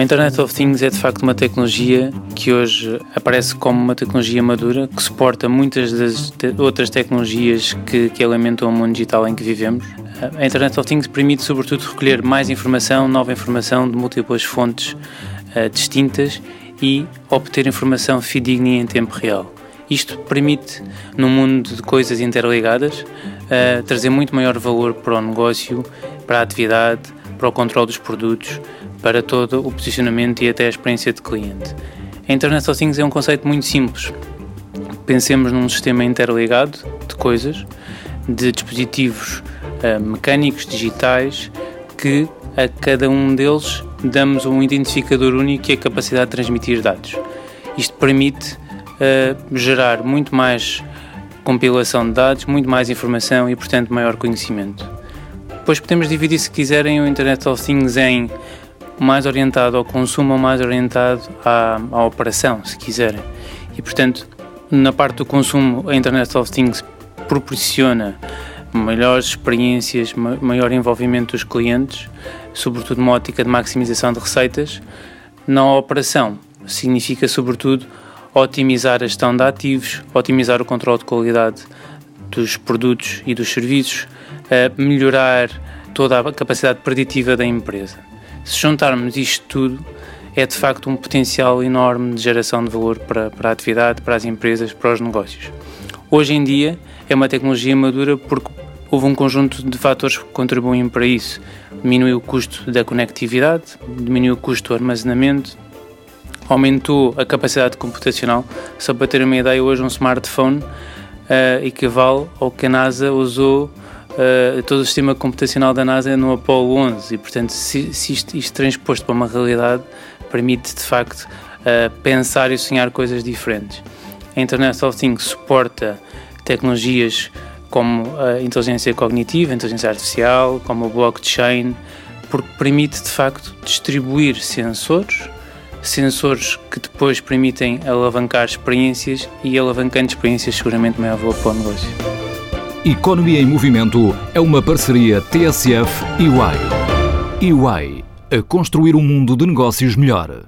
A Internet of Things é de facto uma tecnologia que hoje aparece como uma tecnologia madura, que suporta muitas das te outras tecnologias que, que alimentam o mundo digital em que vivemos. A Internet of Things permite, sobretudo, recolher mais informação, nova informação de múltiplas fontes uh, distintas e obter informação fidedigna em tempo real. Isto permite, num mundo de coisas interligadas, uh, trazer muito maior valor para o negócio, para a atividade, para o controle dos produtos, para todo o posicionamento e até a experiência de cliente. A Internet of Things é um conceito muito simples. Pensemos num sistema interligado de coisas, de dispositivos uh, mecânicos, digitais, que a cada um deles damos um identificador único e a capacidade de transmitir dados. Isto permite uh, gerar muito mais compilação de dados, muito mais informação e, portanto, maior conhecimento. Depois podemos dividir, se quiserem, o Internet of Things em mais orientado ao consumo ou mais orientado à, à operação, se quiserem. E, portanto, na parte do consumo, a Internet of Things proporciona melhores experiências, maior envolvimento dos clientes, sobretudo uma ótica de maximização de receitas. Na operação, significa, sobretudo, otimizar a gestão de ativos, otimizar o controle de qualidade dos produtos e dos serviços, melhorar toda a capacidade preditiva da empresa. Se juntarmos isto tudo, é de facto um potencial enorme de geração de valor para, para a atividade, para as empresas, para os negócios. Hoje em dia é uma tecnologia madura porque houve um conjunto de fatores que contribuem para isso. Diminuiu o custo da conectividade, diminuiu o custo do armazenamento, aumentou a capacidade computacional. Só para ter uma ideia, hoje um smartphone uh, equivale ao que a NASA usou uh, todo o sistema computacional da NASA no Apollo 11 e, portanto, se, se isto, isto transposto para uma realidade, permite de facto uh, pensar e sonhar coisas diferentes. A Internet of Things suporta tecnologias como a inteligência cognitiva, a inteligência artificial, como o blockchain, porque permite de facto distribuir sensores, sensores que depois permitem alavancar experiências e alavancando experiências seguramente maior valor para o negócio. Economia em Movimento é uma parceria TSF e UI. UI a construir um mundo de negócios melhor.